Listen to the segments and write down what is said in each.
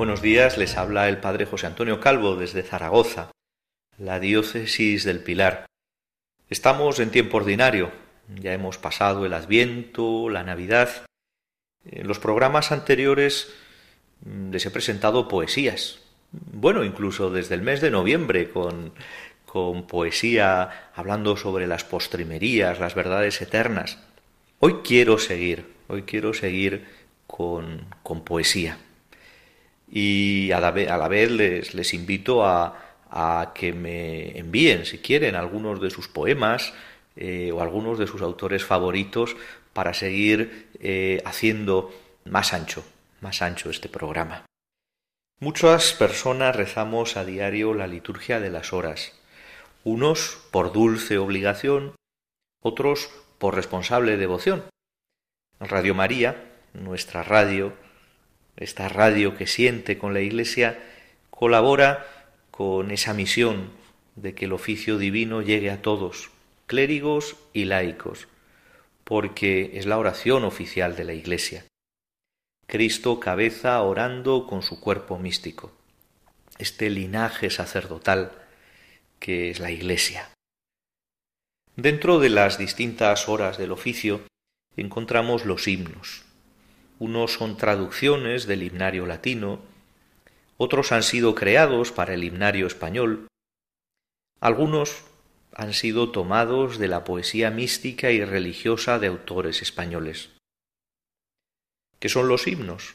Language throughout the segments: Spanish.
Buenos días, les habla el Padre José Antonio Calvo desde Zaragoza, la diócesis del Pilar. Estamos en tiempo ordinario, ya hemos pasado el Adviento, la Navidad. En los programas anteriores mm, les he presentado poesías, bueno, incluso desde el mes de noviembre con, con poesía hablando sobre las postrimerías, las verdades eternas. Hoy quiero seguir, hoy quiero seguir con, con poesía y a la vez, les, invito a, que me envíen, si quieren, algunos de sus poemas eh, o algunos de sus autores favoritos para seguir eh, haciendo más ancho, más ancho este programa. Muchas personas rezamos a diario la liturgia de las horas, unos por dulce obligación, otros por responsable devoción. Radio María, nuestra radio, esta radio que siente con la Iglesia, colabora con esa misión de que el oficio divino llegue a todos, clérigos y laicos, porque es la oración oficial de la Iglesia. Cristo cabeza orando con su cuerpo místico, este linaje sacerdotal que es la Iglesia. Dentro de las distintas horas del oficio encontramos los himnos, unos son traducciones del himnario latino, otros han sido creados para el himnario español, algunos han sido tomados de la poesía mística y religiosa de autores españoles. ¿Qué son los himnos?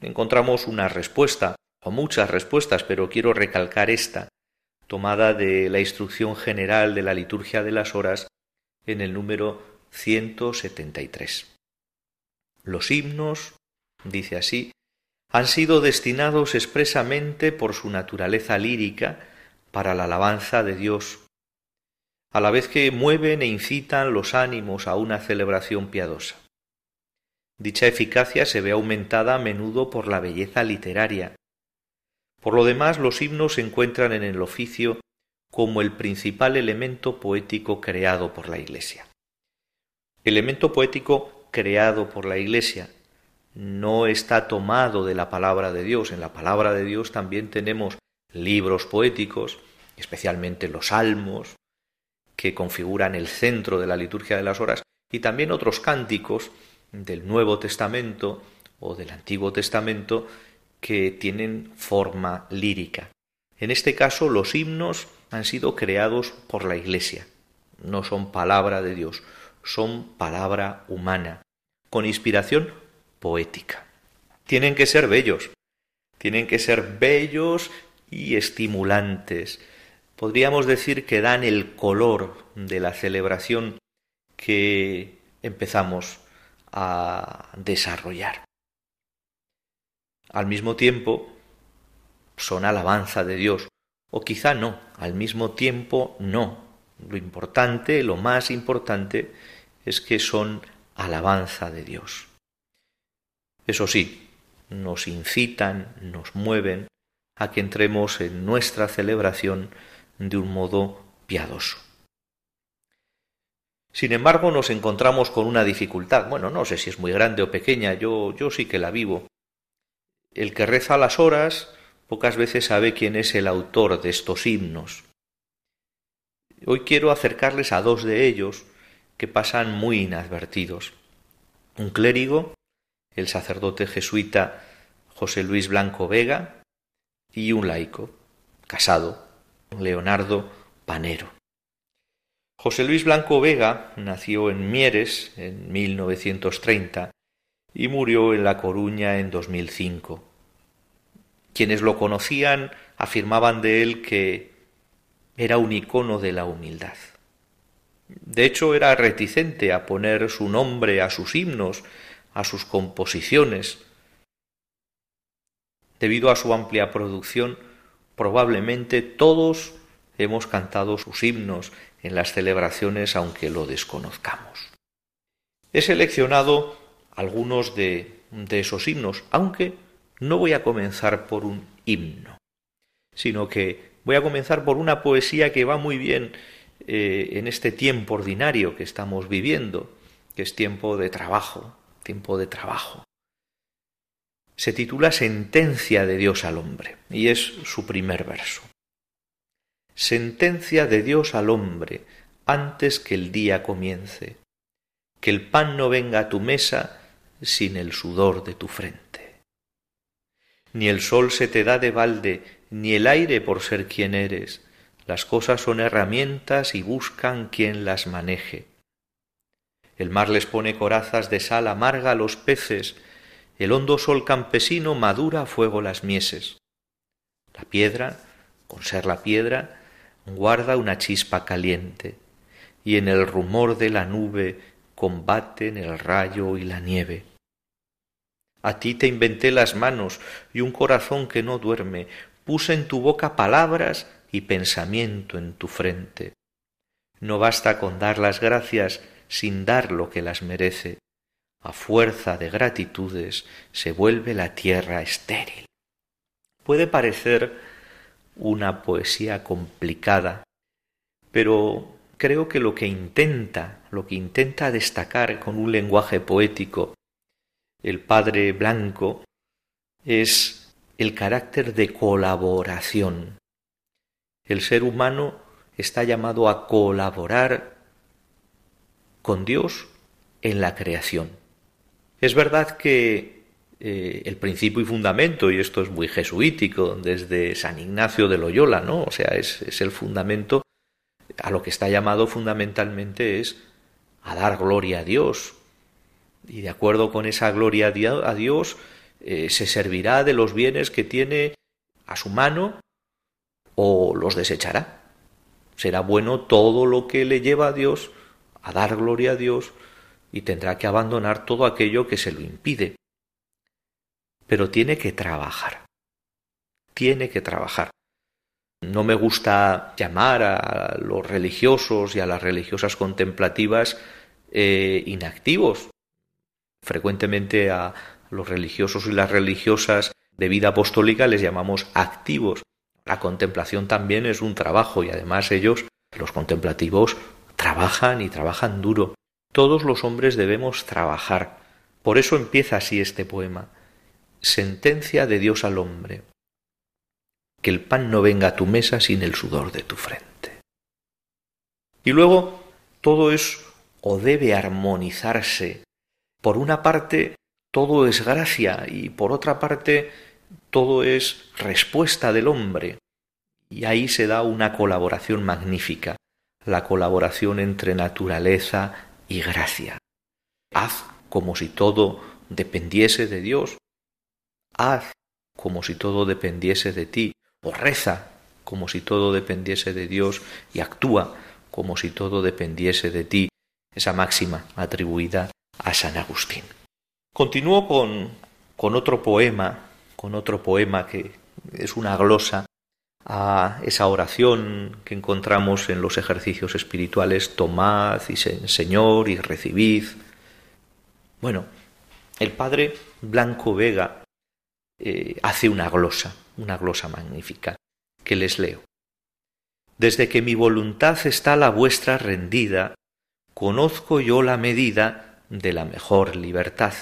Encontramos una respuesta, o muchas respuestas, pero quiero recalcar esta, tomada de la instrucción general de la liturgia de las horas en el número 173. Los himnos, dice así, han sido destinados expresamente por su naturaleza lírica para la alabanza de Dios, a la vez que mueven e incitan los ánimos a una celebración piadosa. Dicha eficacia se ve aumentada a menudo por la belleza literaria. Por lo demás, los himnos se encuentran en el oficio como el principal elemento poético creado por la Iglesia. Elemento poético creado por la Iglesia, no está tomado de la palabra de Dios. En la palabra de Dios también tenemos libros poéticos, especialmente los salmos, que configuran el centro de la liturgia de las horas, y también otros cánticos del Nuevo Testamento o del Antiguo Testamento que tienen forma lírica. En este caso, los himnos han sido creados por la Iglesia. No son palabra de Dios, son palabra humana con inspiración poética. Tienen que ser bellos, tienen que ser bellos y estimulantes. Podríamos decir que dan el color de la celebración que empezamos a desarrollar. Al mismo tiempo, son alabanza de Dios, o quizá no, al mismo tiempo no. Lo importante, lo más importante, es que son alabanza de Dios. Eso sí, nos incitan, nos mueven a que entremos en nuestra celebración de un modo piadoso. Sin embargo, nos encontramos con una dificultad. Bueno, no sé si es muy grande o pequeña, yo, yo sí que la vivo. El que reza las horas pocas veces sabe quién es el autor de estos himnos. Hoy quiero acercarles a dos de ellos que pasan muy inadvertidos. Un clérigo, el sacerdote jesuita José Luis Blanco Vega, y un laico, casado, Leonardo Panero. José Luis Blanco Vega nació en Mieres en 1930 y murió en La Coruña en 2005. Quienes lo conocían afirmaban de él que era un icono de la humildad. De hecho, era reticente a poner su nombre a sus himnos, a sus composiciones. Debido a su amplia producción, probablemente todos hemos cantado sus himnos en las celebraciones aunque lo desconozcamos. He seleccionado algunos de, de esos himnos, aunque no voy a comenzar por un himno, sino que voy a comenzar por una poesía que va muy bien eh, en este tiempo ordinario que estamos viviendo, que es tiempo de trabajo, tiempo de trabajo. Se titula Sentencia de Dios al hombre y es su primer verso. Sentencia de Dios al hombre antes que el día comience, que el pan no venga a tu mesa sin el sudor de tu frente. Ni el sol se te da de balde, ni el aire por ser quien eres. Las cosas son herramientas y buscan quien las maneje. El mar les pone corazas de sal amarga a los peces, el hondo sol campesino madura a fuego las mieses. La piedra, con ser la piedra, guarda una chispa caliente, y en el rumor de la nube combaten el rayo y la nieve. A ti te inventé las manos y un corazón que no duerme, puse en tu boca palabras y pensamiento en tu frente. No basta con dar las gracias sin dar lo que las merece. A fuerza de gratitudes se vuelve la tierra estéril. Puede parecer una poesía complicada, pero creo que lo que intenta, lo que intenta destacar con un lenguaje poético el padre Blanco es el carácter de colaboración. El ser humano está llamado a colaborar con Dios en la creación. Es verdad que eh, el principio y fundamento, y esto es muy jesuítico, desde San Ignacio de Loyola, ¿no? O sea, es, el fundamento, a lo que está llamado fundamentalmente es a dar gloria a Dios. Y de acuerdo con esa gloria a Dios, eh, se servirá de los bienes que tiene a su mano o los desechará. Será bueno todo lo que le lleva a Dios, a dar gloria a Dios, y tendrá que abandonar todo aquello que se lo impide pero tiene que trabajar. Tiene que trabajar. No me gusta llamar a los religiosos y a las religiosas contemplativas eh, inactivos. Frecuentemente a los religiosos y las religiosas de vida apostólica les llamamos activos. La contemplación también es un trabajo y además ellos, los contemplativos, trabajan y trabajan duro. Todos los hombres debemos trabajar. Por eso empieza así este poema sentencia de Dios al hombre, que el pan no venga a tu mesa sin el sudor de tu frente. Y luego todo es o debe armonizarse. Por una parte, todo es gracia y por otra parte, todo es respuesta del hombre. Y ahí se da una colaboración magnífica, la colaboración entre naturaleza y gracia. Haz como si todo dependiese de Dios haz como si todo dependiese de ti, o reza como si todo dependiese de Dios y actúa como si todo dependiese de ti, esa máxima atribuida a San Agustín. Continúo con, con otro poema, con otro poema que es una glosa a esa oración que encontramos en los ejercicios espirituales, tomad y Señor y recibid. Bueno, el padre Blanco Vega eh, hace una glosa, una glosa magnífica, que les leo. Desde que mi voluntad está la vuestra rendida, conozco yo la medida de la mejor libertad.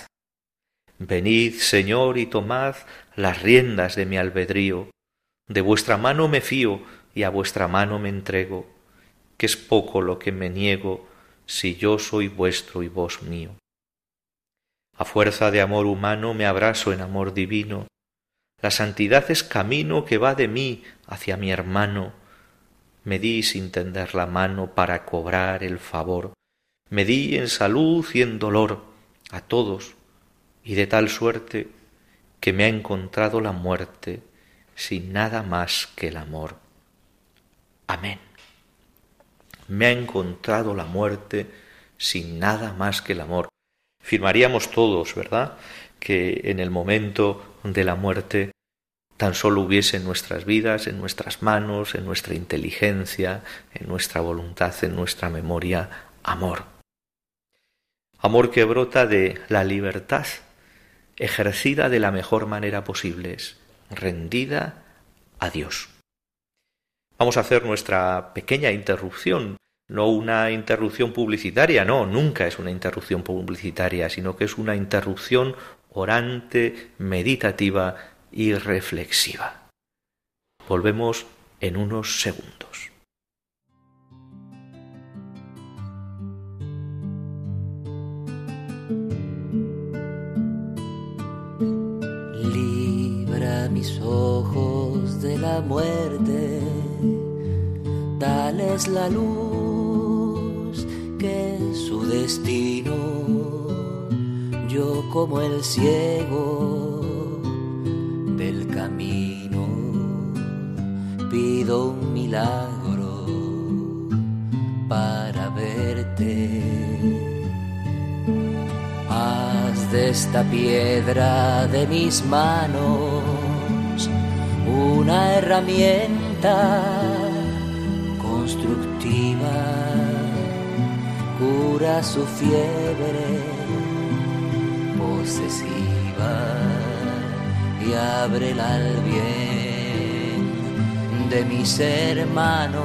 Venid, Señor, y tomad las riendas de mi albedrío. De vuestra mano me fío y a vuestra mano me entrego, que es poco lo que me niego si yo soy vuestro y vos mío. A fuerza de amor humano me abrazo en amor divino. La santidad es camino que va de mí hacia mi hermano. me di sin tender la mano para cobrar el favor, me di en salud y en dolor a todos, y de tal suerte que me ha encontrado la muerte sin nada más que el amor. Amén. Me ha encontrado la muerte sin nada más que el amor. Firmaríamos todos, ¿verdad?, que en el momento de la muerte tan solo hubiese en nuestras vidas, en nuestras manos, en nuestra inteligencia, en nuestra voluntad, en nuestra memoria, amor. Amor que brota de la libertad, ejercida de la mejor manera posible, rendida a Dios. Vamos a hacer nuestra pequeña interrupción, no una interrupción publicitaria, no, nunca es una interrupción publicitaria, sino que es una interrupción orante, meditativa y reflexiva. Volvemos en unos segundos. Mis ojos de la muerte, dales la luz que es su destino. Yo como el ciego camino, pido un milagro para verte. Haz de esta piedra de mis manos una herramienta constructiva, cura su fiebre posesiva y ábrela al bien de mis hermanos.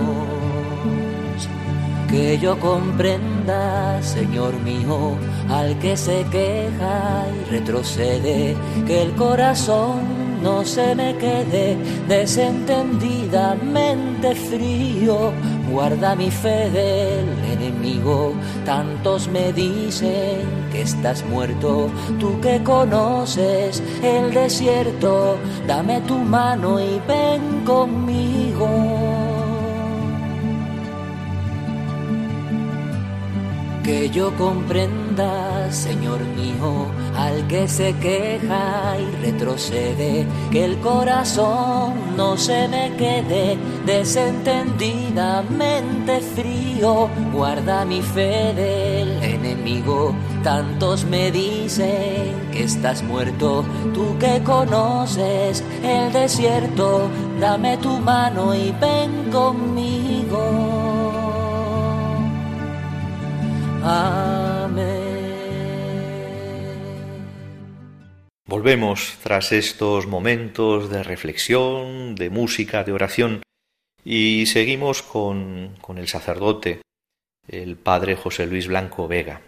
Que yo comprenda, Señor mío, al que se queja y retrocede, que el corazón no se me quede desentendidamente frío. Guarda mi fe del enemigo, tantos me dicen que estás muerto, tú que conoces el desierto, dame tu mano y ven conmigo. Que yo comprenda, Señor mío, al que se queja y retrocede, que el corazón no se me quede desentendidamente frío, guarda mi fe del enemigo. Tantos me dicen que estás muerto, tú que conoces el desierto, dame tu mano y ven conmigo. Volvemos tras estos momentos de reflexión, de música, de oración, y seguimos con, con el sacerdote, el padre José Luis Blanco Vega,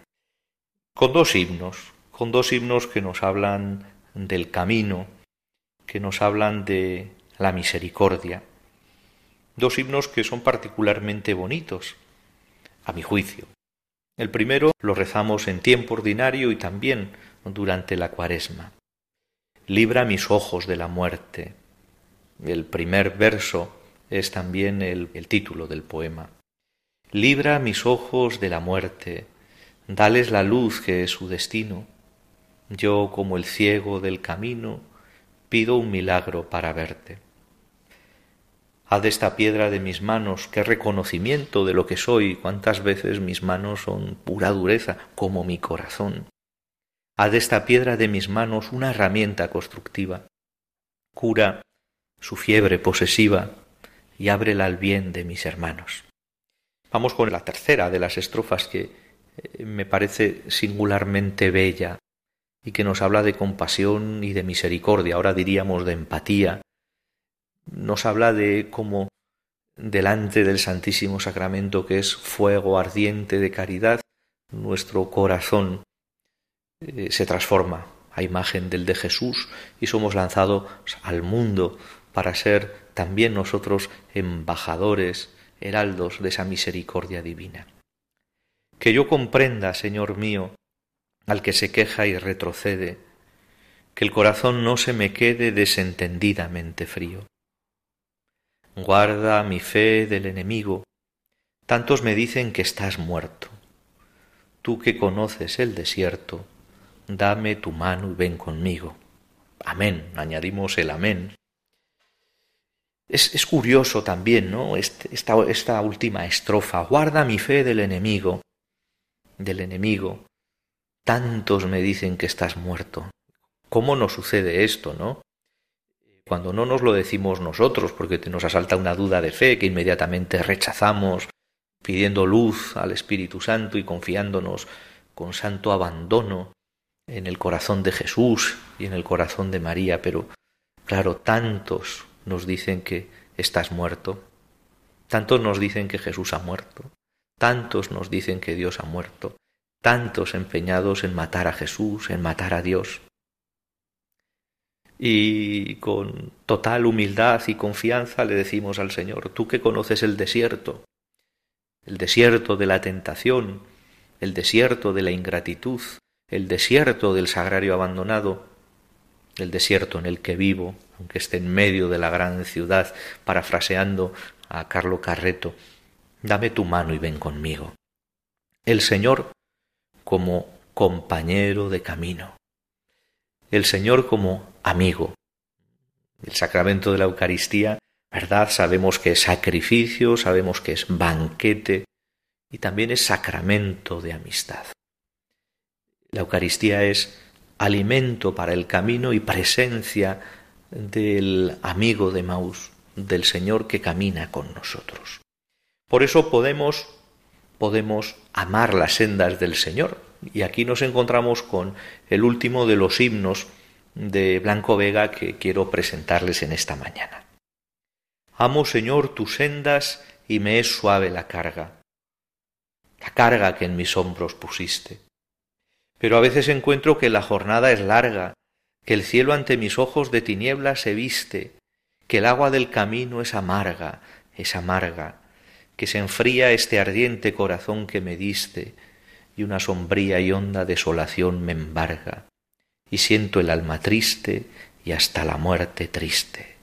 con dos himnos, con dos himnos que nos hablan del camino, que nos hablan de la misericordia, dos himnos que son particularmente bonitos, a mi juicio. El primero lo rezamos en tiempo ordinario y también durante la cuaresma libra mis ojos de la muerte. El primer verso es también el, título del poema. Libra mis ojos de la muerte, dales la luz que es su destino. Yo, como el ciego del camino, pido un milagro para verte. Haz esta piedra de mis manos qué reconocimiento de lo que soy, cuántas veces mis manos son pura dureza, como mi corazón. Haz de esta piedra de mis manos una herramienta constructiva. Cura su fiebre posesiva y ábrela al bien de mis hermanos. Vamos con la tercera de las estrofas que eh, me parece singularmente bella y que nos habla de compasión y de misericordia, ahora diríamos de empatía. Nos habla de cómo delante del Santísimo Sacramento, que es fuego ardiente de caridad, nuestro corazón eh, se transforma a imagen del de Jesús y somos lanzados al mundo para ser también nosotros embajadores, heraldos de esa misericordia divina. Que yo comprenda, Señor mío, al que se queja y retrocede, que el corazón no se me quede desentendidamente frío. Guarda mi fe del enemigo. Tantos me dicen que estás muerto. Tú que conoces el desierto, dame tu mano y ven conmigo. Amén. Añadimos el amén. Es, curioso también, ¿no? Este, esta, esta última estrofa. Guarda mi fe del enemigo. Del enemigo. Tantos me dicen que estás muerto. ¿Cómo nos sucede esto, no? Cuando no nos lo decimos nosotros, porque nos asalta una duda de fe que inmediatamente rechazamos, pidiendo luz al Espíritu Santo y confiándonos con santo abandono en el corazón de Jesús y en el corazón de María, pero claro, tantos nos dicen que estás muerto, tantos nos dicen que Jesús ha muerto, tantos nos dicen que Dios ha muerto, tantos empeñados en matar a Jesús, en matar a Dios. Y con total humildad y confianza le decimos al Señor, tú que conoces el desierto, el desierto de la tentación, el desierto de la ingratitud, el desierto del sagrario abandonado, el desierto en el que vivo, aunque esté en medio de la gran ciudad, parafraseando a Carlo Carreto, dame tu mano y ven conmigo. El Señor como compañero de camino, el Señor como amigo. El sacramento de la Eucaristía, ¿verdad? Sabemos que es sacrificio, sabemos que es banquete y también es sacramento de amistad. La Eucaristía es alimento para el camino y presencia del amigo de Maús, del Señor que camina con nosotros. Por eso podemos podemos amar las sendas del Señor. Y aquí nos encontramos con el último de los himnos de Blanco Vega que quiero presentarles en esta mañana. Amo, Señor, tus sendas y me es suave la carga, la carga que en mis hombros pusiste. Pero a veces encuentro que la jornada es larga, que el cielo ante mis ojos de tinieblas se viste, que el agua del camino es amarga, es amarga, que se enfría este ardiente corazón que me diste, y una sombría y honda desolación me embarga, y siento el alma triste y hasta la muerte triste.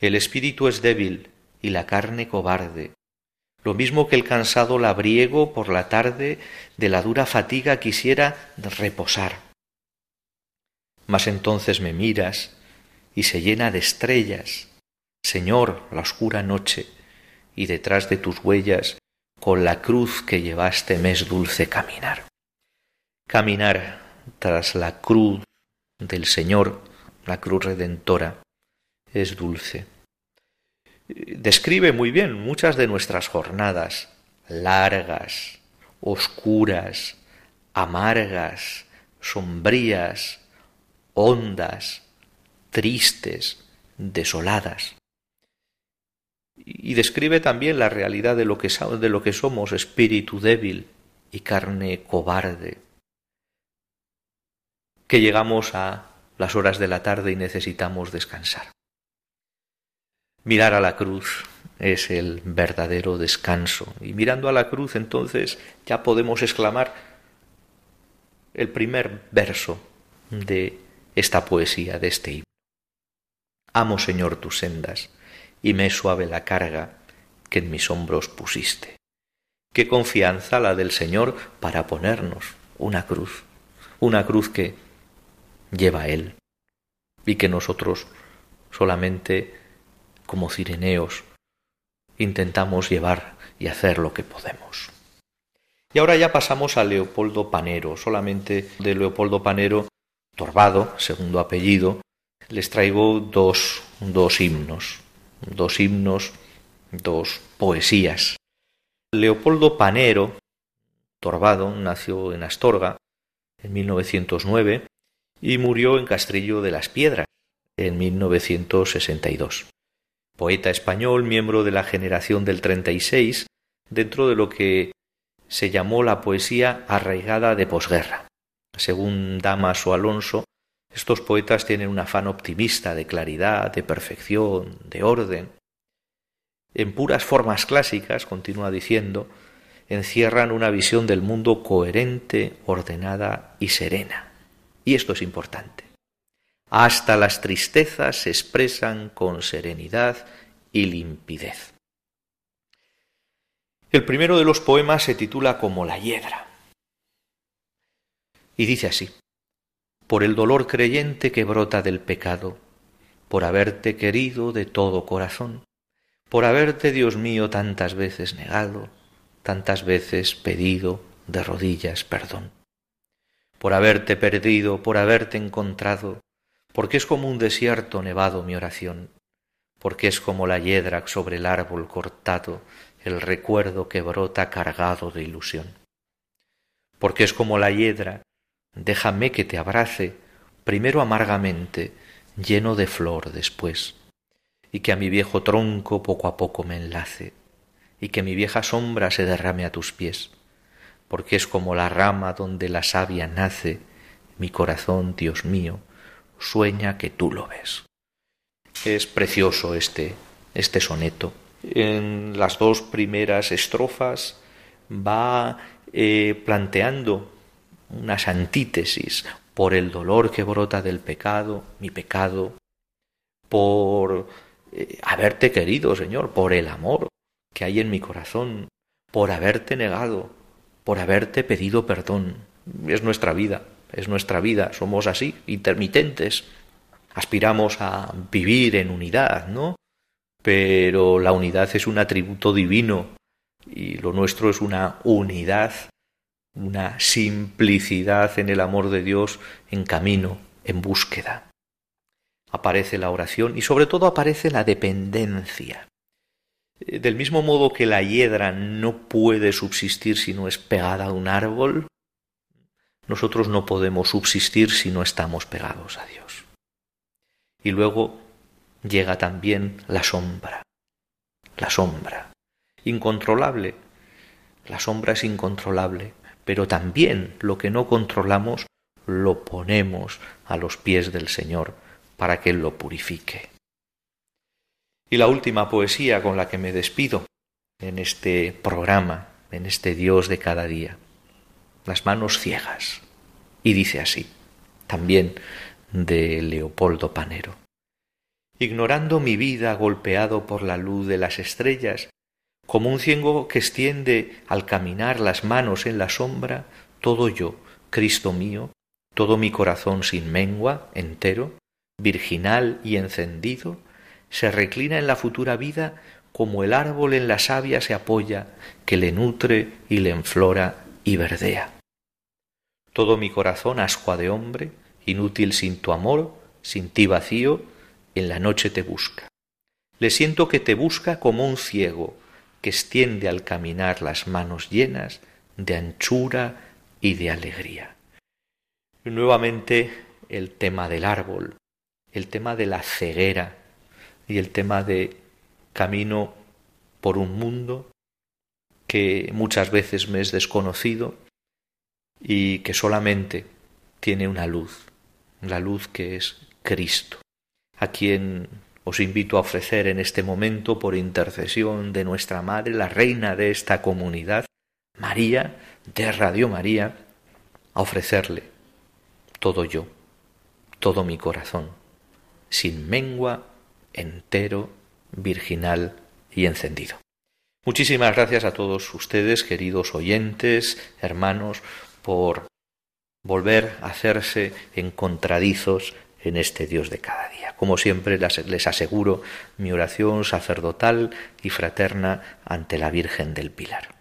El espíritu es débil y la carne cobarde, lo mismo que el cansado labriego por la tarde de la dura fatiga quisiera reposar. Mas entonces me miras y se llena de estrellas, Señor, la oscura noche, y detrás de tus huellas, con la cruz que llevaste me es dulce caminar. Caminar tras la cruz del Señor, la cruz redentora, es dulce describe muy bien muchas de nuestras jornadas largas, oscuras, amargas, sombrías, hondas, tristes, desoladas. Y describe también la realidad de lo que, de lo que somos, espíritu débil y carne cobarde, que llegamos a las horas de la tarde y necesitamos descansar. Mirar a la cruz es el verdadero descanso. Y mirando a la cruz entonces ya podemos exclamar el primer verso de esta poesía, de este himno. Amo, Señor, tus sendas, y me es suave la carga que en mis hombros pusiste. Qué confianza la del Señor para ponernos una cruz, una cruz que lleva Él y que nosotros solamente como cireneos, intentamos llevar y hacer lo que podemos. Y ahora ya pasamos a Leopoldo Panero, solamente de Leopoldo Panero, Torbado, segundo apellido, les traigo dos, dos himnos, dos himnos, dos poesías. Leopoldo Panero, Torbado, nació en Astorga en 1909 y murió en Castrillo de las Piedras en 1962 poeta español, miembro de la generación del 36, dentro de lo que se llamó la poesía arraigada de posguerra. Según Damaso Alonso, estos poetas tienen un afán optimista de claridad, de perfección, de orden. En puras formas clásicas, continúa diciendo, encierran una visión del mundo coherente, ordenada y serena. Y esto es importante. Hasta las tristezas se expresan con serenidad y limpidez. El primero de los poemas se titula como La hiedra. Y dice así, por el dolor creyente que brota del pecado, por haberte querido de todo corazón, por haberte, Dios mío, tantas veces negado, tantas veces pedido de rodillas perdón, por haberte perdido, por haberte encontrado, porque es como un desierto nevado mi oración, porque es como la hiedra sobre el árbol cortado, el recuerdo que brota cargado de ilusión. Porque es como la hiedra, déjame que te abrace, primero amargamente, lleno de flor después, y que a mi viejo tronco poco a poco me enlace, y que mi vieja sombra se derrame a tus pies, porque es como la rama donde la savia nace, mi corazón, Dios mío, sueña que tú lo ves. Es precioso este, este soneto. En las dos primeras estrofas va eh, planteando unas antítesis por el dolor que brota del pecado, mi pecado, por eh, haberte querido, Señor, por el amor que hay en mi corazón, por haberte negado, por haberte pedido perdón. Es nuestra vida, es nuestra vida, somos así, intermitentes. Aspiramos a vivir en unidad, ¿no? Pero la unidad es un atributo divino y lo nuestro es una unidad, una simplicidad en el amor de Dios en camino, en búsqueda. Aparece la oración y sobre todo aparece la dependencia. Del mismo modo que la hiedra no puede subsistir si no es pegada a un árbol, nosotros no podemos subsistir si no estamos pegados a Dios. Y luego llega también la sombra, la sombra, incontrolable. La sombra es incontrolable, pero también lo que no controlamos lo ponemos a los pies del Señor para que Él lo purifique. Y la última poesía con la que me despido en este programa, en este Dios de cada día las manos ciegas. Y dice así, también de Leopoldo Panero. Ignorando mi vida golpeado por la luz de las estrellas, como un ciego que extiende al caminar las manos en la sombra, todo yo, Cristo mío, todo mi corazón sin mengua, entero, virginal y encendido, se reclina en la futura vida como el árbol en la savia se apoya, que le nutre y le enflora y verdea. Todo mi corazón ascua de hombre, inútil sin tu amor, sin ti vacío, en la noche te busca. Le siento que te busca como un ciego, que extiende al caminar las manos llenas de anchura y de alegría. nuevamente el tema del árbol, el tema de la ceguera y el tema de camino por un mundo que muchas veces me es desconocido y que solamente tiene una luz, la luz que es Cristo, a quien os invito a ofrecer en este momento por intercesión de nuestra Madre, la reina de esta comunidad, María, de Radio María, a ofrecerle todo yo, todo mi corazón, sin mengua, entero, virginal y encendido. Muchísimas gracias a todos ustedes, queridos oyentes, hermanos, por volver a hacerse encontradizos en este Dios de cada día. Como siempre les aseguro mi oración sacerdotal y fraterna ante la Virgen del Pilar.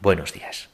Buenos días.